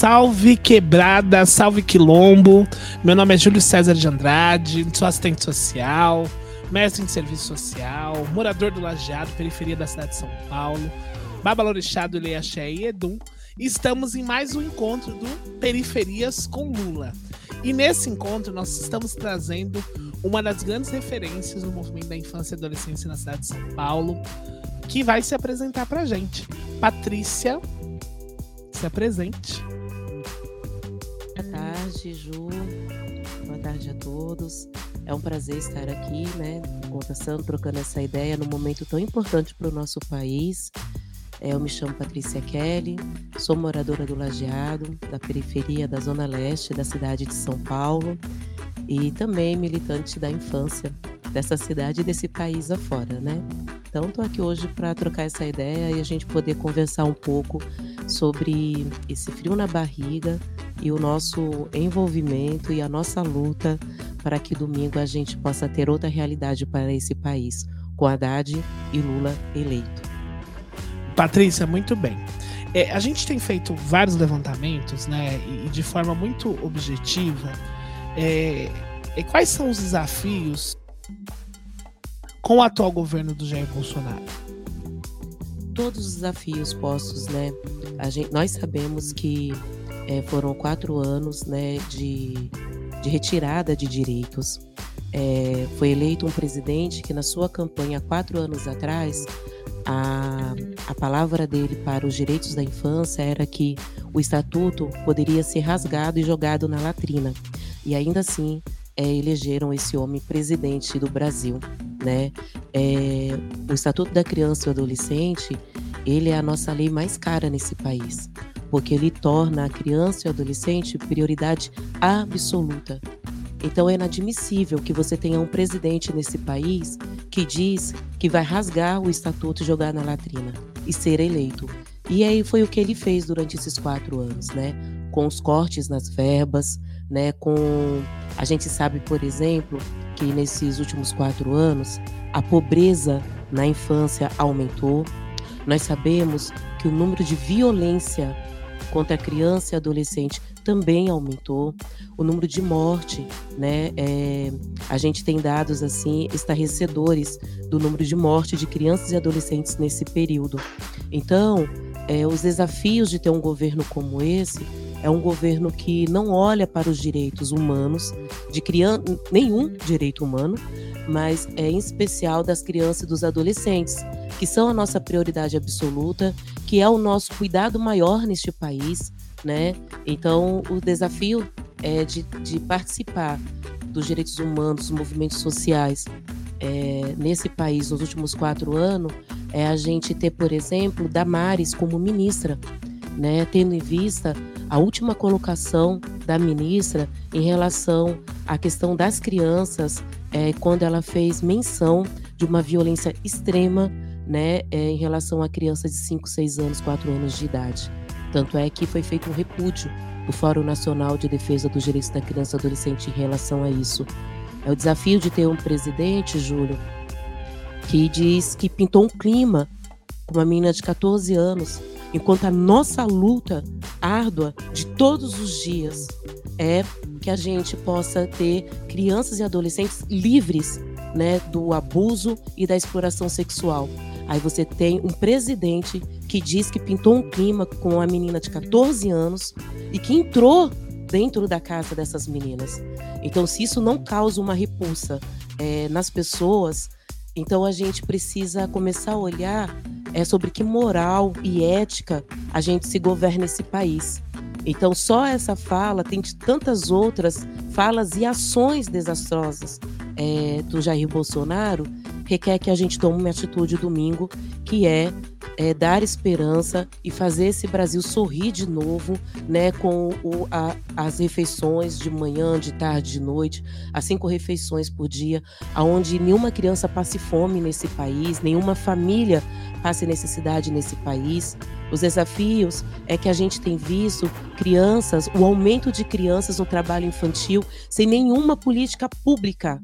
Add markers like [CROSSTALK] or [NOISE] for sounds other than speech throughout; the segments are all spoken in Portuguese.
Salve quebrada, salve quilombo. Meu nome é Júlio César de Andrade, sou assistente social, mestre em serviço social, morador do Lajeado, periferia da cidade de São Paulo, babalorixado, Ileaxé e Edum. Estamos em mais um encontro do Periferias com Lula. E nesse encontro nós estamos trazendo uma das grandes referências do movimento da infância e adolescência na cidade de São Paulo, que vai se apresentar pra gente. Patrícia, se apresente. Boa tarde, Ju. Boa tarde a todos. É um prazer estar aqui, né, conversando, trocando essa ideia num momento tão importante para o nosso país. É, eu me chamo Patrícia Kelly, sou moradora do Lajeado, da periferia da Zona Leste da cidade de São Paulo e também militante da infância dessa cidade e desse país afora, né? Então, estou aqui hoje para trocar essa ideia e a gente poder conversar um pouco sobre esse frio na barriga e o nosso envolvimento e a nossa luta para que domingo a gente possa ter outra realidade para esse país, com Haddad e Lula eleito. Patrícia, muito bem. É, a gente tem feito vários levantamentos, né, e, de forma muito objetiva, é, é, quais são os desafios com o atual governo do Jair Bolsonaro? Todos os desafios postos, né? Gente, nós sabemos que é, foram quatro anos, né, de, de retirada de direitos. É, foi eleito um presidente que na sua campanha quatro anos atrás a, a palavra dele para os direitos da infância era que o estatuto poderia ser rasgado e jogado na latrina. E ainda assim é, elegeram esse homem presidente do Brasil né? É, o Estatuto da Criança e Adolescente, ele é a nossa lei mais cara nesse país, porque ele torna a criança e o adolescente prioridade absoluta. Então é inadmissível que você tenha um presidente nesse país que diz que vai rasgar o estatuto e jogar na latrina e ser eleito. E aí foi o que ele fez durante esses quatro anos, né? Com os cortes nas verbas, né? Com a gente sabe, por exemplo, que nesses últimos quatro anos a pobreza na infância aumentou. Nós sabemos que o número de violência contra criança e adolescente também aumentou. O número de morte, né? É, a gente tem dados assim estarrecedores do número de morte de crianças e adolescentes nesse período. Então, é, os desafios de ter um governo como esse é um governo que não olha para os direitos humanos de criança, nenhum direito humano, mas é em especial das crianças e dos adolescentes, que são a nossa prioridade absoluta, que é o nosso cuidado maior neste país, né? Então, o desafio é de, de participar dos direitos humanos, dos movimentos sociais é, nesse país nos últimos quatro anos é a gente ter, por exemplo, Damares como ministra, né? Tendo em vista a última colocação da ministra em relação à questão das crianças, é, quando ela fez menção de uma violência extrema né, é, em relação a crianças de 5, 6 anos, 4 anos de idade. Tanto é que foi feito um repúdio do Fórum Nacional de Defesa dos Direitos da Criança e Adolescente em relação a isso. É o desafio de ter um presidente, Júlio, que diz que pintou um clima com uma menina de 14 anos enquanto a nossa luta árdua de todos os dias é que a gente possa ter crianças e adolescentes livres né, do abuso e da exploração sexual. Aí você tem um presidente que diz que pintou um clima com uma menina de 14 anos e que entrou dentro da casa dessas meninas. Então, se isso não causa uma repulsa é, nas pessoas, então a gente precisa começar a olhar é sobre que moral e ética a gente se governa esse país. Então, só essa fala, tem tantas outras falas e ações desastrosas é, do Jair Bolsonaro, requer que a gente tome uma atitude domingo, que é é, dar esperança e fazer esse Brasil sorrir de novo, né, com o, a, as refeições de manhã, de tarde, de noite, as cinco refeições por dia, aonde nenhuma criança passe fome nesse país, nenhuma família passe necessidade nesse país. Os desafios é que a gente tem visto crianças, o aumento de crianças no trabalho infantil sem nenhuma política pública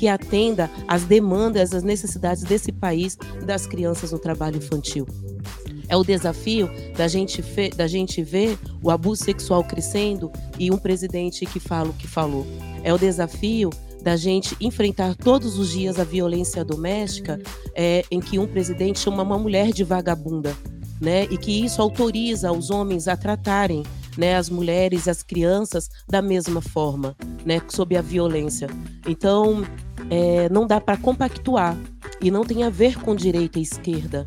que atenda às demandas, às necessidades desse país das crianças no trabalho infantil. É o desafio da gente, da gente ver o abuso sexual crescendo e um presidente que fala o que falou. É o desafio da gente enfrentar todos os dias a violência doméstica é, em que um presidente chama uma mulher de vagabunda, né? E que isso autoriza os homens a tratarem né, as mulheres as crianças da mesma forma, né, sob a violência. Então, é, não dá para compactuar e não tem a ver com direita e esquerda,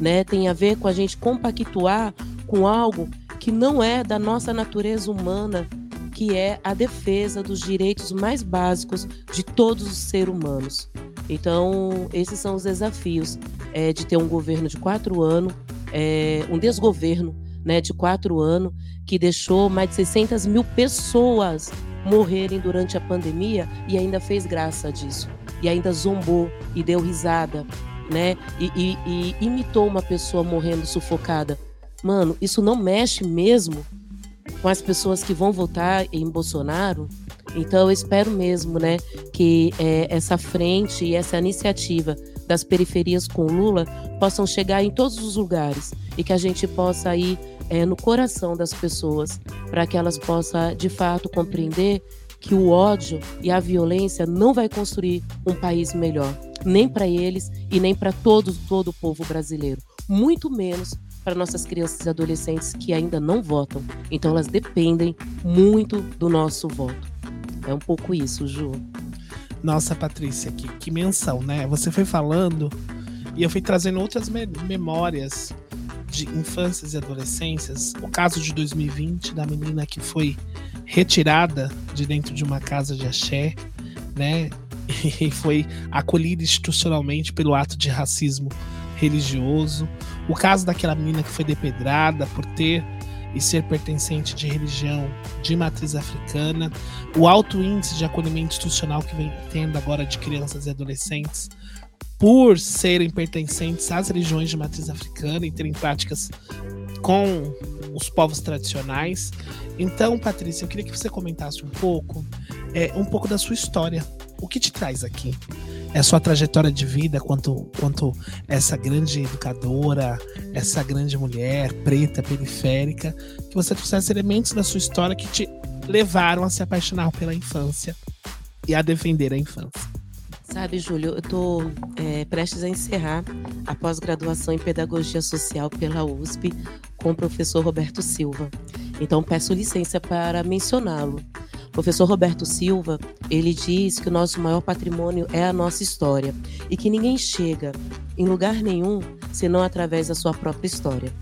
né? Tem a ver com a gente compactuar com algo que não é da nossa natureza humana, que é a defesa dos direitos mais básicos de todos os seres humanos. Então, esses são os desafios é, de ter um governo de quatro anos, é, um desgoverno né, de quatro anos, que deixou mais de 600 mil pessoas morrerem durante a pandemia e ainda fez graça disso. E ainda zombou e deu risada, né? E, e, e imitou uma pessoa morrendo sufocada. Mano, isso não mexe mesmo com as pessoas que vão votar em Bolsonaro? Então eu espero mesmo, né, que é, essa frente e essa iniciativa das periferias com Lula possam chegar em todos os lugares e que a gente possa ir é, no coração das pessoas para que elas possam de fato compreender que o ódio e a violência não vai construir um país melhor, nem para eles e nem para todo, todo o povo brasileiro, muito menos para nossas crianças e adolescentes que ainda não votam. Então elas dependem muito do nosso voto. É um pouco isso, Ju. Nossa, Patrícia, que, que menção, né? Você foi falando e eu fui trazendo outras me memórias de infâncias e adolescências. O caso de 2020 da menina que foi retirada de dentro de uma casa de axé, né? [LAUGHS] E foi acolhida institucionalmente pelo ato de racismo religioso. O caso daquela menina que foi depedrada por ter e ser pertencente de religião de matriz africana, o alto índice de acolhimento institucional que vem tendo agora de crianças e adolescentes por serem pertencentes às religiões de matriz africana e terem práticas com os povos tradicionais. Então, Patrícia, eu queria que você comentasse um pouco, é, um pouco da sua história. O que te traz aqui? É sua trajetória de vida quanto, quanto essa grande educadora, essa grande mulher preta, periférica, que você trouxesse elementos da sua história que te levaram a se apaixonar pela infância e a defender a infância. Sabe, Júlio, eu estou é, prestes a encerrar a pós-graduação em Pedagogia Social pela USP com o professor Roberto Silva. Então, peço licença para mencioná-lo. Professor Roberto Silva, ele diz que o nosso maior patrimônio é a nossa história e que ninguém chega em lugar nenhum senão através da sua própria história.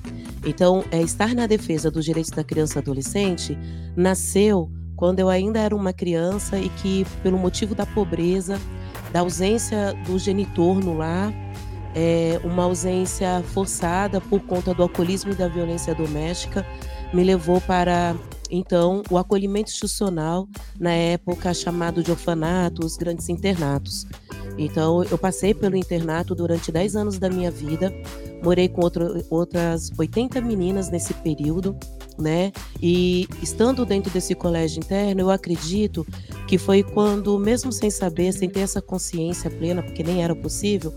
Então, é, estar na defesa dos direitos da criança e adolescente nasceu quando eu ainda era uma criança e que, pelo motivo da pobreza, da ausência do genitor no lar, é, uma ausência forçada por conta do alcoolismo e da violência doméstica, me levou para então o acolhimento institucional na época chamado de orfanato, os grandes internatos. Então eu passei pelo internato durante 10 anos da minha vida, morei com outro, outras 80 meninas nesse período, né? E estando dentro desse colégio interno, eu acredito que foi quando, mesmo sem saber, sem ter essa consciência plena, porque nem era possível,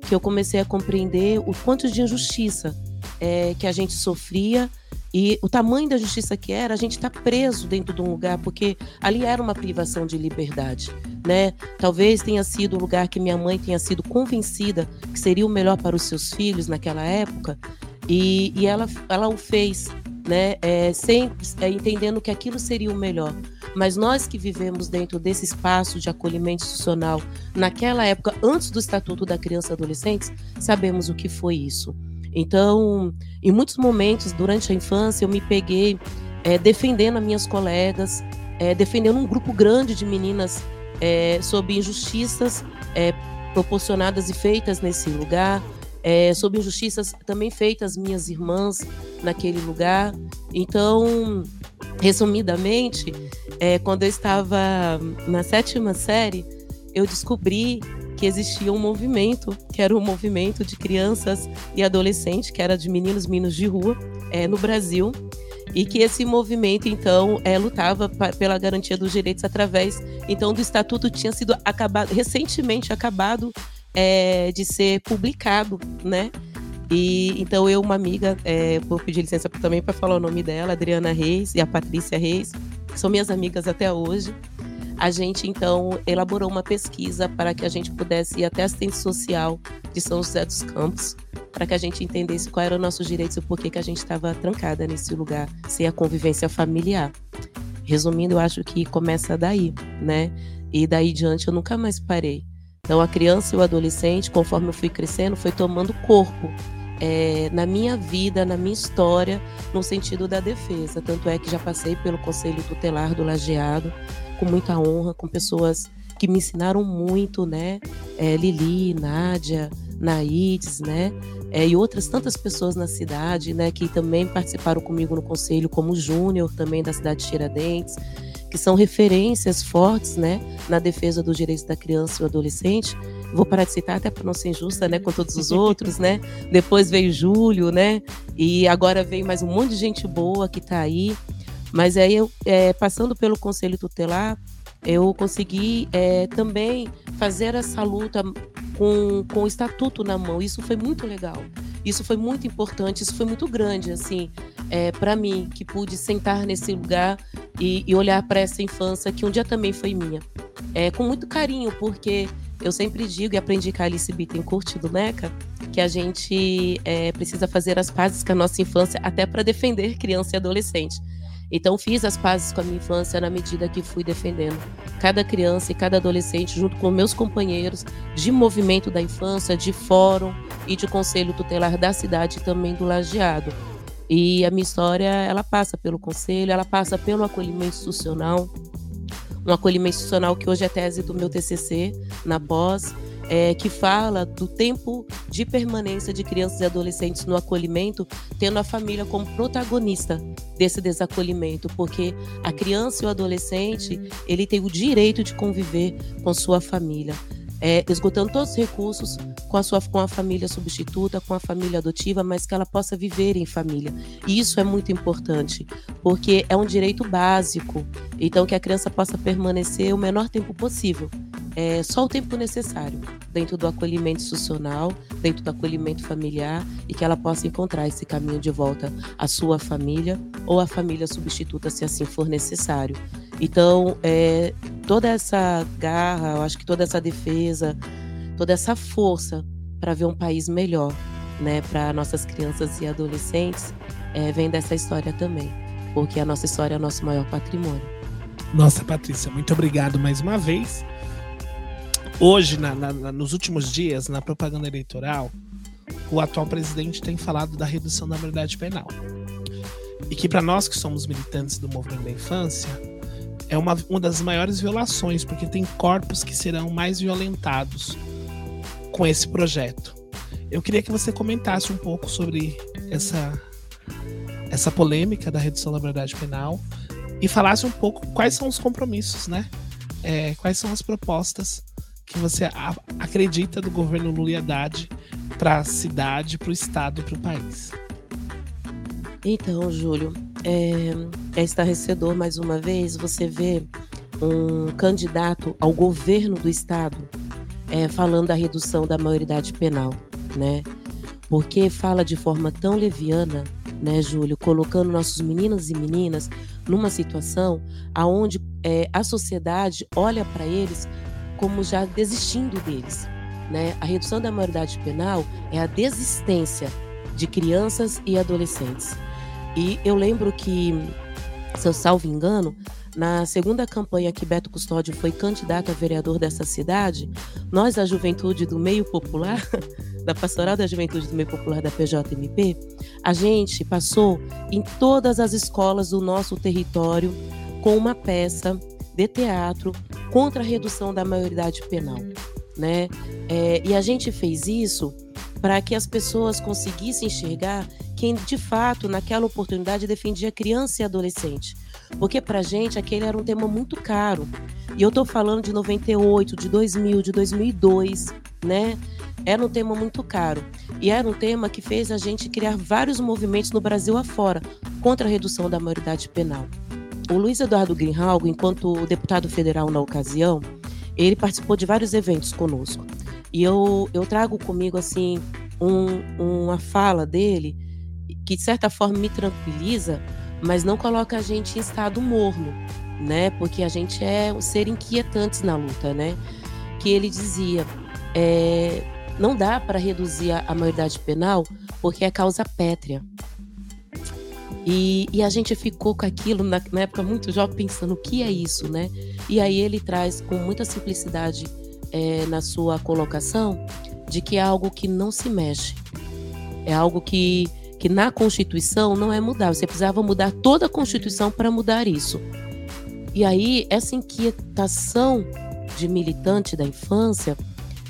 que eu comecei a compreender o quanto de injustiça é, que a gente sofria e o tamanho da justiça que era, a gente está preso dentro de um lugar, porque ali era uma privação de liberdade, né? Talvez tenha sido o lugar que minha mãe tenha sido convencida que seria o melhor para os seus filhos naquela época, e, e ela, ela o fez, né? É, sempre é, entendendo que aquilo seria o melhor. Mas nós que vivemos dentro desse espaço de acolhimento institucional, naquela época, antes do Estatuto da Criança e Adolescente, sabemos o que foi isso. Então, em muitos momentos durante a infância, eu me peguei é, defendendo as minhas colegas, é, defendendo um grupo grande de meninas é, sob injustiças proporcionadas e feitas nesse lugar, sob injustiças também feitas minhas irmãs naquele lugar. Então, resumidamente, quando eu estava na sétima série, eu descobri que existia um movimento, que era um movimento de crianças e adolescentes, que era de meninos meninos de rua, é, no Brasil, e que esse movimento então é, lutava pela garantia dos direitos através então do estatuto tinha sido acabado recentemente acabado é, de ser publicado, né? E então eu, uma amiga, é, vou pedir licença também para falar o nome dela, Adriana Reis e a Patrícia Reis, que são minhas amigas até hoje. A gente então elaborou uma pesquisa para que a gente pudesse ir até a assistente social de São José dos Campos, para que a gente entendesse qual eram os nossos direitos e por que, que a gente estava trancada nesse lugar, sem a convivência familiar. Resumindo, eu acho que começa daí, né? E daí diante eu nunca mais parei. Então a criança e o adolescente, conforme eu fui crescendo, foi tomando corpo é, na minha vida, na minha história, no sentido da defesa. Tanto é que já passei pelo Conselho Tutelar do Lajeado, com muita honra, com pessoas que me ensinaram muito, né? É, Lili, Nádia, Naides, né? É, e outras tantas pessoas na cidade, né? Que também participaram comigo no conselho, como o Júnior, também da cidade de Tiradentes, que são referências fortes, né? Na defesa dos direitos da criança e do adolescente vou parar de citar até para não ser injusta, né, com todos os [LAUGHS] outros, né? Depois veio Júlio, né? E agora veio mais um monte de gente boa que está aí. Mas aí eu, é, passando pelo Conselho Tutelar, eu consegui é, também fazer essa luta com, com o estatuto na mão. Isso foi muito legal. Isso foi muito importante. Isso foi muito grande, assim, é, para mim, que pude sentar nesse lugar e, e olhar para essa infância que um dia também foi minha. É, com muito carinho, porque eu sempre digo e aprendi com a Alice Bittencourt do NECA que a gente é, precisa fazer as pazes com a nossa infância até para defender criança e adolescente. Então fiz as pazes com a minha infância na medida que fui defendendo cada criança e cada adolescente junto com meus companheiros de movimento da infância, de fórum e de conselho tutelar da cidade e também do lajeado. E a minha história, ela passa pelo conselho, ela passa pelo acolhimento institucional, um acolhimento institucional que hoje é tese do meu TCC na pós, é, que fala do tempo de permanência de crianças e adolescentes no acolhimento, tendo a família como protagonista desse desacolhimento, porque a criança e o adolescente ele tem o direito de conviver com sua família é, esgotando todos os recursos com a sua com a família substituta, com a família adotiva, mas que ela possa viver em família. E isso é muito importante, porque é um direito básico. Então que a criança possa permanecer o menor tempo possível, é, só o tempo necessário dentro do acolhimento institucional, dentro do acolhimento familiar e que ela possa encontrar esse caminho de volta à sua família ou à família substituta, se assim for necessário. Então, é, toda essa garra, eu acho que toda essa defesa, toda essa força para ver um país melhor, né, para nossas crianças e adolescentes, é, vem dessa história também, porque a nossa história é o nosso maior patrimônio. Nossa, Patrícia, muito obrigado mais uma vez. Hoje, na, na, nos últimos dias, na propaganda eleitoral, o atual presidente tem falado da redução da maioridade penal. E que para nós que somos militantes do movimento da infância, é uma, uma das maiores violações, porque tem corpos que serão mais violentados com esse projeto. Eu queria que você comentasse um pouco sobre essa, essa polêmica da redução da maioridade penal e falasse um pouco quais são os compromissos, né? É, quais são as propostas que você acredita do governo Lula e Haddad para a cidade, para o estado e para o país? Então, Júlio, é, é estarrecedor mais uma vez você ver um candidato ao governo do estado é, falando da redução da maioridade penal, né? Porque fala de forma tão leviana, né, Júlio, colocando nossos meninos e meninas numa situação aonde é, a sociedade olha para eles como já desistindo deles, né? A redução da maioridade penal é a desistência de crianças e adolescentes. E eu lembro que, se eu salvo engano, na segunda campanha que Beto Custódio foi candidato a vereador dessa cidade, nós, a juventude do meio popular, [LAUGHS] da Pastoral da Juventude do Meio Popular da PJMP, a gente passou em todas as escolas do nosso território com uma peça de teatro contra a redução da maioridade penal. Né? É, e a gente fez isso para que as pessoas conseguissem enxergar quem de fato naquela oportunidade defendia criança e adolescente. Porque para a gente aquele era um tema muito caro. E eu estou falando de 98, de 2000, de 2002, né? Era um tema muito caro. E era um tema que fez a gente criar vários movimentos no Brasil afora contra a redução da maioridade penal. O Luiz Eduardo Greenhalgh, enquanto deputado federal na ocasião, ele participou de vários eventos conosco. E eu, eu trago comigo, assim, um, uma fala dele que de certa forma me tranquiliza, mas não coloca a gente em estado morno, né? Porque a gente é um ser inquietantes na luta, né? Que ele dizia, é, não dá para reduzir a, a maioridade penal porque é causa pétrea. E, e, a gente ficou com aquilo na, na, época muito jovem pensando o que é isso, né? E aí ele traz com muita simplicidade é, na sua colocação de que é algo que não se mexe, é algo que que na Constituição não é mudar. Você precisava mudar toda a Constituição para mudar isso. E aí, essa inquietação de militante da infância,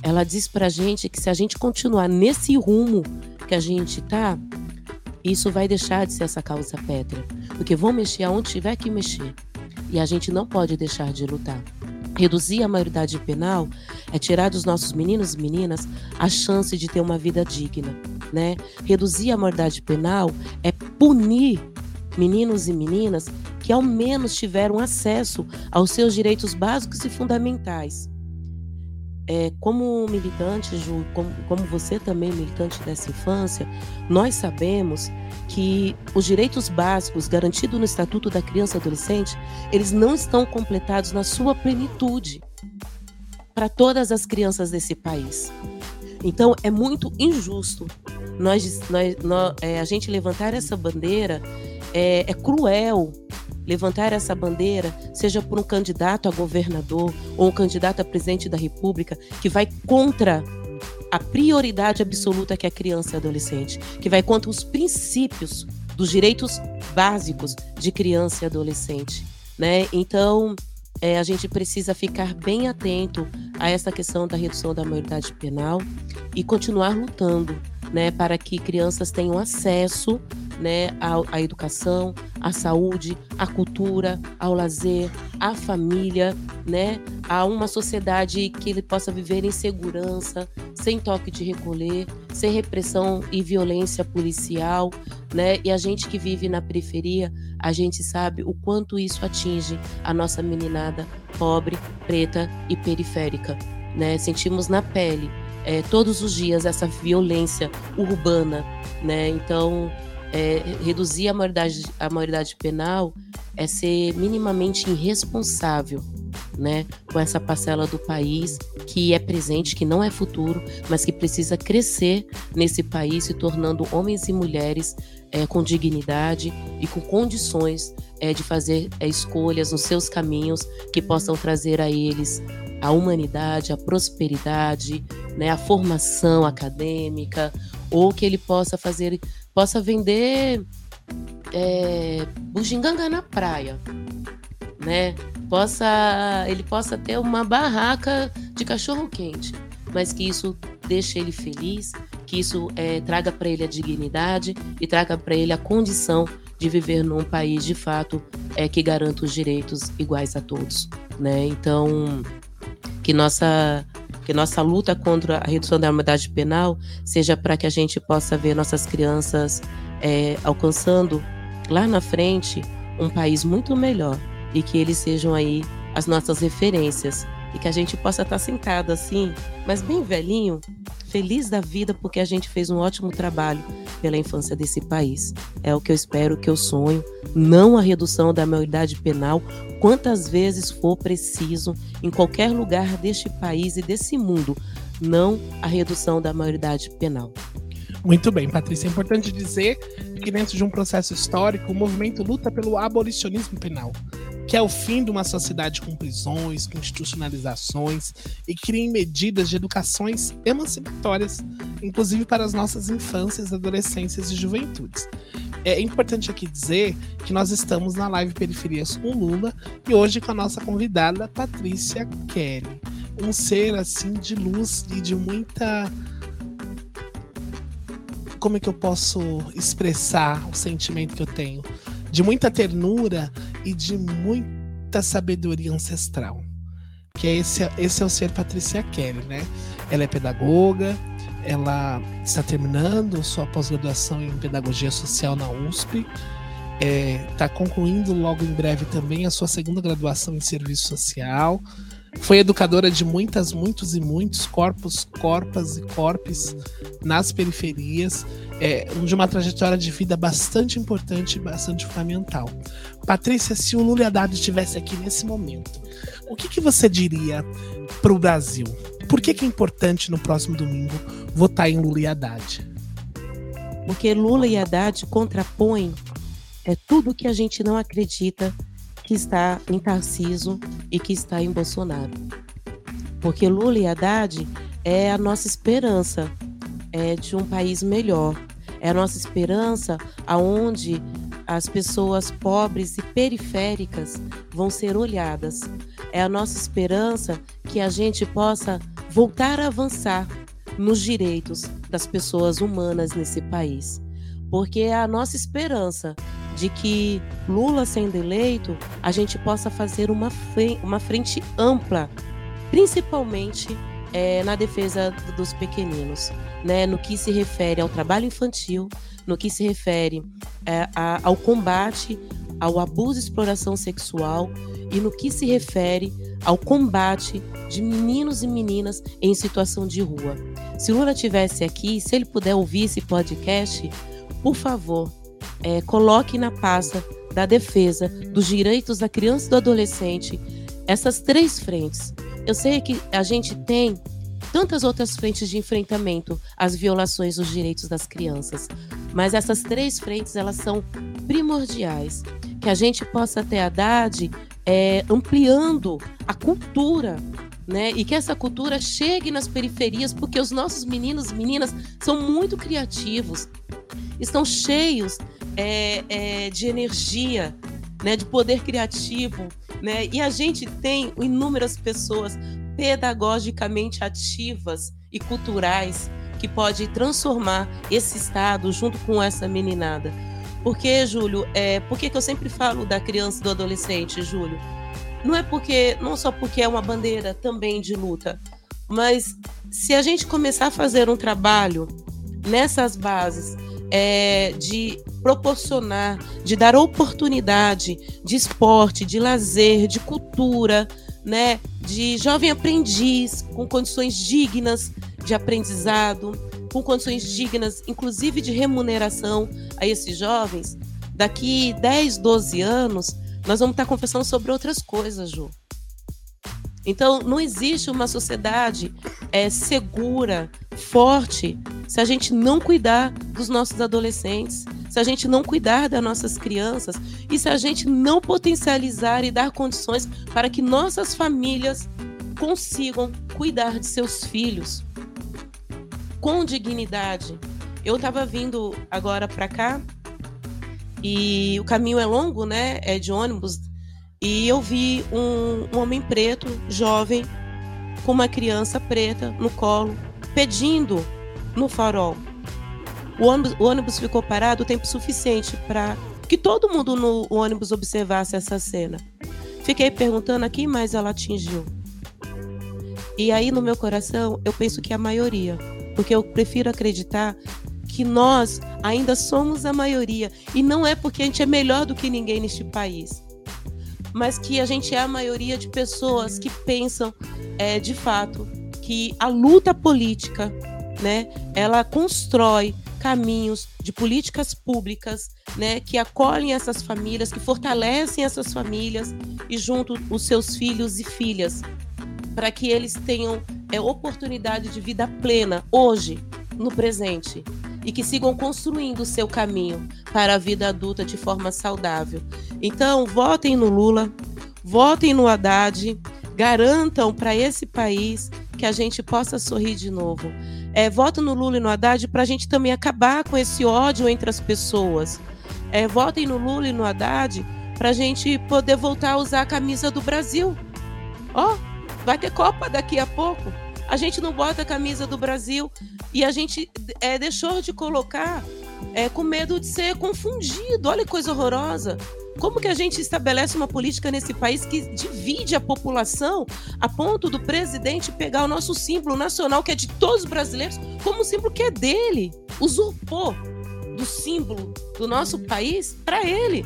ela diz para gente que se a gente continuar nesse rumo que a gente está, isso vai deixar de ser essa causa pétrea. Porque vão mexer aonde tiver que mexer. E a gente não pode deixar de lutar. Reduzir a maioridade penal é tirar dos nossos meninos e meninas a chance de ter uma vida digna, né? Reduzir a maioridade penal é punir meninos e meninas que ao menos tiveram acesso aos seus direitos básicos e fundamentais. É, como militante, Ju, como, como você também militante dessa infância, nós sabemos que os direitos básicos garantidos no Estatuto da Criança e Adolescente, eles não estão completados na sua plenitude para todas as crianças desse país. Então, é muito injusto nós, nós, nós é, a gente levantar essa bandeira, é, é cruel levantar essa bandeira, seja por um candidato a governador ou um candidato a presidente da República, que vai contra a prioridade absoluta que é a criança e adolescente, que vai contra os princípios dos direitos básicos de criança e adolescente, né? Então, é, a gente precisa ficar bem atento a essa questão da redução da maioridade penal e continuar lutando, né, para que crianças tenham acesso né, à, à educação, à saúde, à cultura, ao lazer, à família, né, a uma sociedade que ele possa viver em segurança, sem toque de recolher, sem repressão e violência policial, né? E a gente que vive na periferia, a gente sabe o quanto isso atinge a nossa meninada pobre, preta e periférica, né? Sentimos na pele é, todos os dias essa violência urbana, né? Então é, reduzir a maioridade, a maioridade penal é ser minimamente irresponsável né, com essa parcela do país que é presente, que não é futuro, mas que precisa crescer nesse país, se tornando homens e mulheres é, com dignidade e com condições é, de fazer é, escolhas nos seus caminhos que possam trazer a eles a humanidade, a prosperidade, né, a formação acadêmica, ou que ele possa fazer possa vender é, bugiganga na praia, né? Possa, ele possa ter uma barraca de cachorro quente, mas que isso deixe ele feliz, que isso é, traga para ele a dignidade e traga para ele a condição de viver num país de fato é, que garanta os direitos iguais a todos, né? Então, que nossa que nossa luta contra a redução da armadilha penal seja para que a gente possa ver nossas crianças é, alcançando lá na frente um país muito melhor e que eles sejam aí as nossas referências e que a gente possa estar sentado assim, mas bem velhinho, feliz da vida porque a gente fez um ótimo trabalho pela infância desse país. É o que eu espero, que eu sonho, não a redução da maioridade penal, quantas vezes for preciso em qualquer lugar deste país e desse mundo, não a redução da maioridade penal. Muito bem, Patrícia. É importante dizer que, dentro de um processo histórico, o movimento luta pelo abolicionismo penal, que é o fim de uma sociedade com prisões, com institucionalizações e cria medidas de educações emancipatórias, inclusive para as nossas infâncias, adolescências e juventudes. É importante aqui dizer que nós estamos na live Periferias com Lula e hoje com a nossa convidada Patrícia Kelly, um ser assim de luz e de muita como é que eu posso expressar o sentimento que eu tenho? De muita ternura e de muita sabedoria ancestral. Que é esse, esse é o ser Patrícia Kelly, né? Ela é pedagoga, ela está terminando sua pós-graduação em pedagogia social na USP, está é, tá concluindo logo em breve também a sua segunda graduação em serviço social, foi educadora de muitas, muitos e muitos corpos, corpas e corpos nas periferias, é, de uma trajetória de vida bastante importante e bastante fundamental. Patrícia, se o Lula Haddad estivesse aqui nesse momento, o que, que você diria para o Brasil? Por que, que é importante no próximo domingo votar em Lula e Haddad? Porque Lula e Haddad contrapõem é tudo que a gente não acredita que está em Tarciso e que está em Bolsonaro. Porque Lula e Haddad é a nossa esperança é, de um país melhor. É a nossa esperança aonde as pessoas pobres e periféricas vão ser olhadas. É a nossa esperança que a gente possa voltar a avançar nos direitos das pessoas humanas nesse país. Porque é a nossa esperança de que Lula sendo eleito, a gente possa fazer uma, uma frente ampla, principalmente é, na defesa dos pequeninos, né? no que se refere ao trabalho infantil, no que se refere é, a, ao combate ao abuso e exploração sexual e no que se refere ao combate de meninos e meninas em situação de rua. Se Lula tivesse aqui, se ele puder ouvir esse podcast, por favor, é, coloque na pasta da defesa dos direitos da criança e do adolescente essas três frentes. Eu sei que a gente tem tantas outras frentes de enfrentamento às violações dos direitos das crianças, mas essas três frentes elas são primordiais. Que a gente possa ter a Haddad é, ampliando a cultura né? E que essa cultura chegue nas periferias, porque os nossos meninos e meninas são muito criativos, estão cheios é, é, de energia, né, de poder criativo, né? E a gente tem inúmeras pessoas pedagogicamente ativas e culturais que pode transformar esse estado junto com essa meninada. Porque, Júlio, é, por que eu sempre falo da criança e do adolescente, Júlio? Não é porque, não só porque é uma bandeira também de luta, mas se a gente começar a fazer um trabalho nessas bases é, de proporcionar, de dar oportunidade de esporte, de lazer, de cultura, né, de jovem aprendiz com condições dignas de aprendizado, com condições dignas, inclusive de remuneração a esses jovens, daqui 10, 12 anos, nós vamos estar conversando sobre outras coisas, Ju. Então, não existe uma sociedade é, segura, forte, se a gente não cuidar dos nossos adolescentes, se a gente não cuidar das nossas crianças e se a gente não potencializar e dar condições para que nossas famílias consigam cuidar de seus filhos com dignidade. Eu estava vindo agora para cá e o caminho é longo, né? É de ônibus e eu vi um, um homem preto, jovem, com uma criança preta no colo, pedindo no farol. O ônibus, o ônibus ficou parado o tempo suficiente para que todo mundo no ônibus observasse essa cena. Fiquei perguntando a quem mais ela atingiu. E aí, no meu coração, eu penso que a maioria. Porque eu prefiro acreditar que nós ainda somos a maioria. E não é porque a gente é melhor do que ninguém neste país mas que a gente é a maioria de pessoas que pensam é, de fato que a luta política, né, ela constrói caminhos de políticas públicas, né, que acolhem essas famílias, que fortalecem essas famílias e junto os seus filhos e filhas, para que eles tenham é, oportunidade de vida plena hoje, no presente, e que sigam construindo o seu caminho para a vida adulta de forma saudável. Então, votem no Lula, votem no Haddad, garantam para esse país que a gente possa sorrir de novo. É, votem no Lula e no Haddad para a gente também acabar com esse ódio entre as pessoas. É, votem no Lula e no Haddad para a gente poder voltar a usar a camisa do Brasil. Ó, oh, vai ter Copa daqui a pouco. A gente não bota a camisa do Brasil e a gente é, deixou de colocar é, com medo de ser confundido. Olha que coisa horrorosa. Como que a gente estabelece uma política nesse país que divide a população a ponto do presidente pegar o nosso símbolo nacional, que é de todos os brasileiros, como símbolo que é dele? Usurpou do símbolo do nosso país para ele.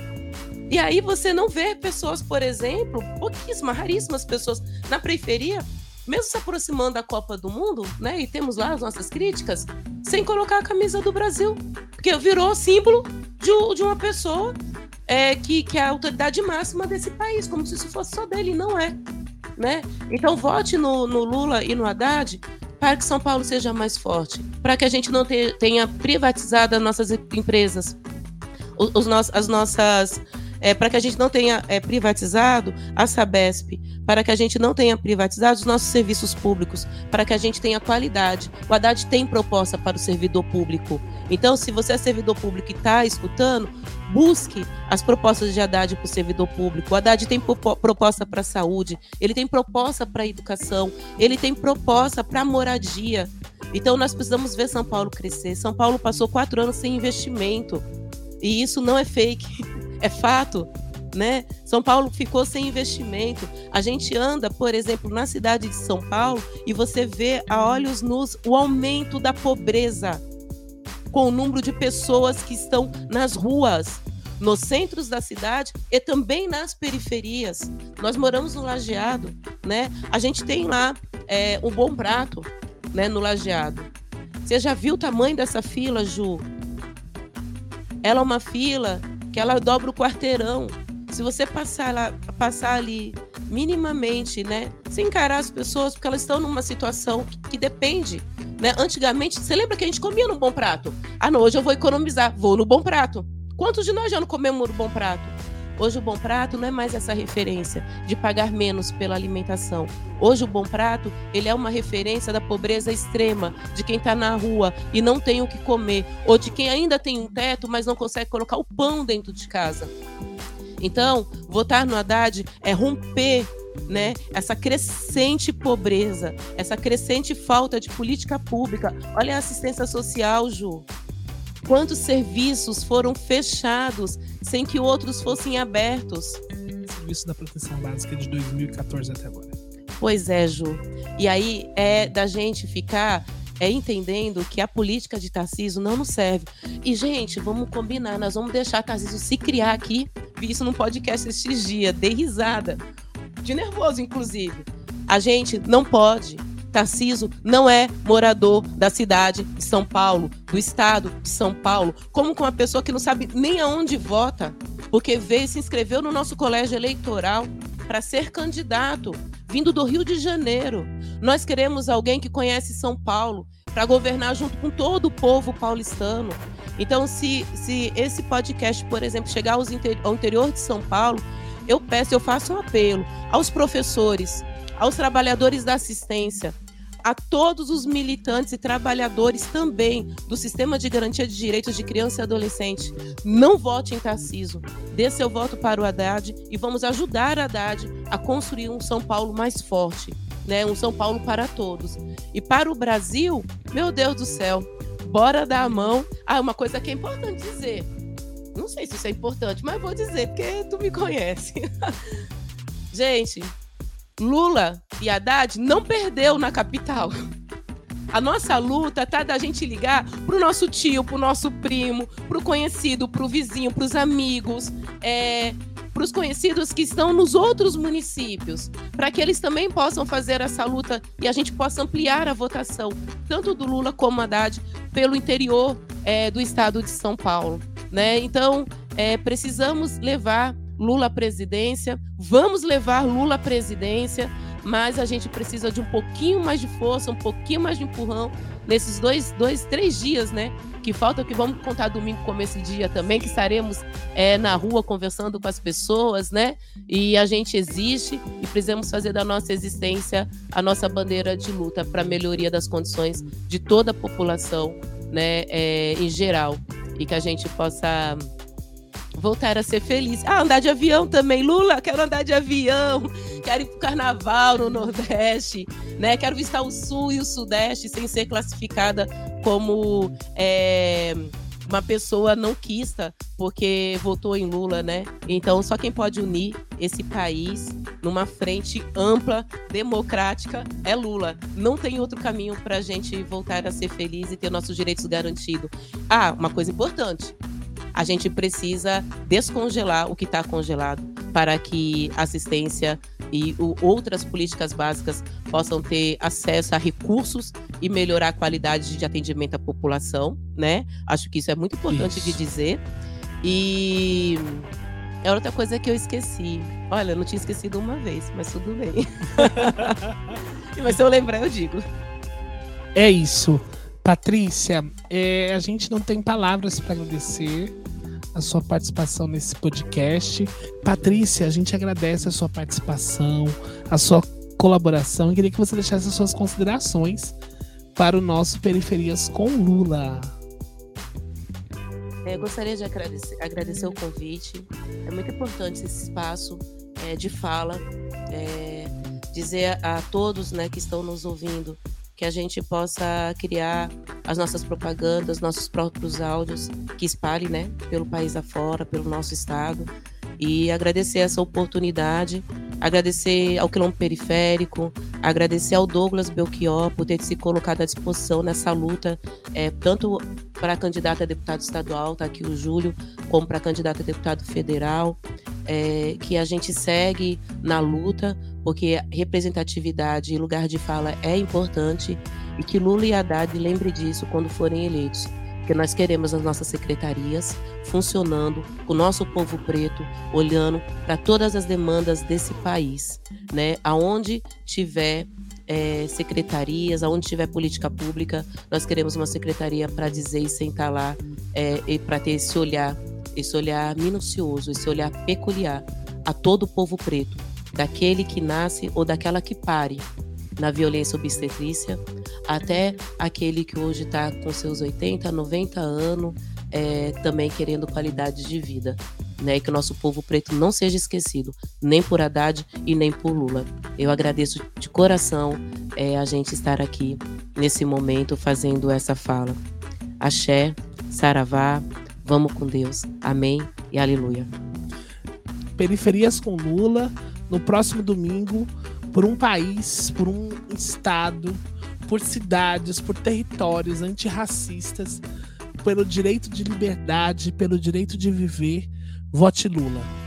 E aí você não vê pessoas, por exemplo, pouquíssimas, raríssimas pessoas na periferia, mesmo se aproximando da Copa do Mundo, né? E temos lá as nossas críticas, sem colocar a camisa do Brasil. Porque virou símbolo de, de uma pessoa é, que, que é a autoridade máxima desse país, como se isso fosse só dele, não é. Né? Então vote no, no Lula e no Haddad para que São Paulo seja mais forte, para que a gente não te, tenha privatizado as nossas empresas, os, os no, as nossas é, para que a gente não tenha é, privatizado a Sabesp, para que a gente não tenha privatizado os nossos serviços públicos, para que a gente tenha qualidade. O Haddad tem proposta para o servidor público. Então, se você é servidor público e está escutando, busque as propostas de Haddad para o servidor público. O Haddad tem proposta para a saúde, ele tem proposta para a educação, ele tem proposta para a moradia. Então, nós precisamos ver São Paulo crescer. São Paulo passou quatro anos sem investimento. E isso não é fake. É fato. Né? São Paulo ficou sem investimento. A gente anda, por exemplo, na cidade de São Paulo e você vê a olhos nus o aumento da pobreza com o número de pessoas que estão nas ruas, nos centros da cidade e também nas periferias. Nós moramos no Lajeado, né? A gente tem lá é, um bom prato, né, no Lajeado. Você já viu o tamanho dessa fila, Ju? Ela é uma fila que ela dobra o quarteirão. Se você passar, lá, passar ali minimamente, né, sem encarar as pessoas, porque elas estão numa situação que, que depende. Né? Antigamente, você lembra que a gente comia no bom prato? Ah, não, hoje eu vou economizar, vou no bom prato. Quantos de nós já não comemos no bom prato? Hoje o Bom Prato não é mais essa referência de pagar menos pela alimentação. Hoje o Bom Prato, ele é uma referência da pobreza extrema, de quem está na rua e não tem o que comer, ou de quem ainda tem um teto, mas não consegue colocar o pão dentro de casa. Então, votar no Haddad é romper né, essa crescente pobreza, essa crescente falta de política pública. Olha a assistência social, Ju. Quantos serviços foram fechados sem que outros fossem abertos? Serviço da proteção básica de 2014 até agora. Pois é, Ju. E aí é da gente ficar é entendendo que a política de Tarcísio não nos serve. E, gente, vamos combinar, nós vamos deixar Tarcísio se criar aqui. Vi isso num podcast esses dias, dei risada. De nervoso, inclusive. A gente não pode Tarciso não é morador da cidade de São Paulo, do estado de São Paulo, como com uma pessoa que não sabe nem aonde vota, porque veio se inscreveu no nosso colégio eleitoral para ser candidato, vindo do Rio de Janeiro. Nós queremos alguém que conhece São Paulo para governar junto com todo o povo paulistano. Então, se, se esse podcast, por exemplo, chegar ao interior de São Paulo, eu peço, eu faço um apelo aos professores, aos trabalhadores da assistência, a todos os militantes e trabalhadores também do Sistema de Garantia de Direitos de Criança e Adolescente. Não vote em Tarciso. Dê seu voto para o Haddad e vamos ajudar a Haddad a construir um São Paulo mais forte, né? um São Paulo para todos. E para o Brasil, meu Deus do céu, bora dar a mão. Ah, uma coisa que é importante dizer. Não sei se isso é importante, mas vou dizer, porque tu me conhece. [LAUGHS] Gente, Lula e Haddad não perdeu na capital. A nossa luta tá da gente ligar pro nosso tio, pro nosso primo, pro conhecido, pro vizinho, pros amigos, é, pros conhecidos que estão nos outros municípios, para que eles também possam fazer essa luta e a gente possa ampliar a votação, tanto do Lula como Haddad, pelo interior é, do estado de São Paulo. Né? Então, é, precisamos levar Lula à presidência, vamos levar Lula à presidência, mas a gente precisa de um pouquinho mais de força, um pouquinho mais de empurrão nesses dois, dois três dias, né? Que falta, que vamos contar domingo como esse dia também, que estaremos é, na rua conversando com as pessoas, né? E a gente existe e precisamos fazer da nossa existência a nossa bandeira de luta para a melhoria das condições de toda a população, né? É, em geral. E que a gente possa voltar a ser feliz. Ah, andar de avião também. Lula, quero andar de avião. Quero ir pro carnaval no Nordeste, né? Quero visitar o Sul e o Sudeste sem ser classificada como é, uma pessoa não quista porque votou em Lula, né? Então, só quem pode unir esse país numa frente ampla, democrática, é Lula. Não tem outro caminho para a gente voltar a ser feliz e ter nossos direitos garantidos. Ah, uma coisa importante a gente precisa descongelar o que está congelado para que assistência e outras políticas básicas possam ter acesso a recursos e melhorar a qualidade de atendimento à população, né? Acho que isso é muito importante isso. de dizer. E é outra coisa que eu esqueci. Olha, eu não tinha esquecido uma vez, mas tudo bem. mas se eu lembrar, eu digo. É isso. Patrícia, é, a gente não tem palavras para agradecer a sua participação nesse podcast. Patrícia, a gente agradece a sua participação, a sua colaboração e queria que você deixasse as suas considerações para o nosso Periferias com Lula. É, gostaria de agradecer, agradecer, o convite. É muito importante esse espaço é, de fala, é, dizer a todos né, que estão nos ouvindo que a gente possa criar as nossas propagandas, nossos próprios áudios, que espalhe né, pelo país afora, pelo nosso estado. E agradecer essa oportunidade, agradecer ao Quilombo Periférico, agradecer ao Douglas Belchior por ter se colocado à disposição nessa luta, é, tanto para a candidata a deputado estadual, está aqui o Júlio, como para a candidata a deputado federal, é, que a gente segue na luta porque representatividade e lugar de fala é importante e que Lula e Haddad lembre disso quando forem eleitos. Porque nós queremos as nossas secretarias funcionando, o nosso povo preto olhando para todas as demandas desse país, né? Aonde tiver é, secretarias, aonde tiver política pública, nós queremos uma secretaria para dizer e sentar lá é, e para ter esse olhar, esse olhar minucioso, esse olhar peculiar a todo o povo preto, daquele que nasce ou daquela que pare na violência obstetrícia, até aquele que hoje está com seus 80, 90 anos, é, também querendo qualidade de vida. Né, que o nosso povo preto não seja esquecido, nem por Haddad e nem por Lula. Eu agradeço de coração é, a gente estar aqui nesse momento fazendo essa fala. Axé, Saravá, vamos com Deus. Amém e aleluia. Periferias com Lula no próximo domingo por um país, por um estado, por cidades, por territórios antirracistas, pelo direito de liberdade, pelo direito de viver. Vote Lula.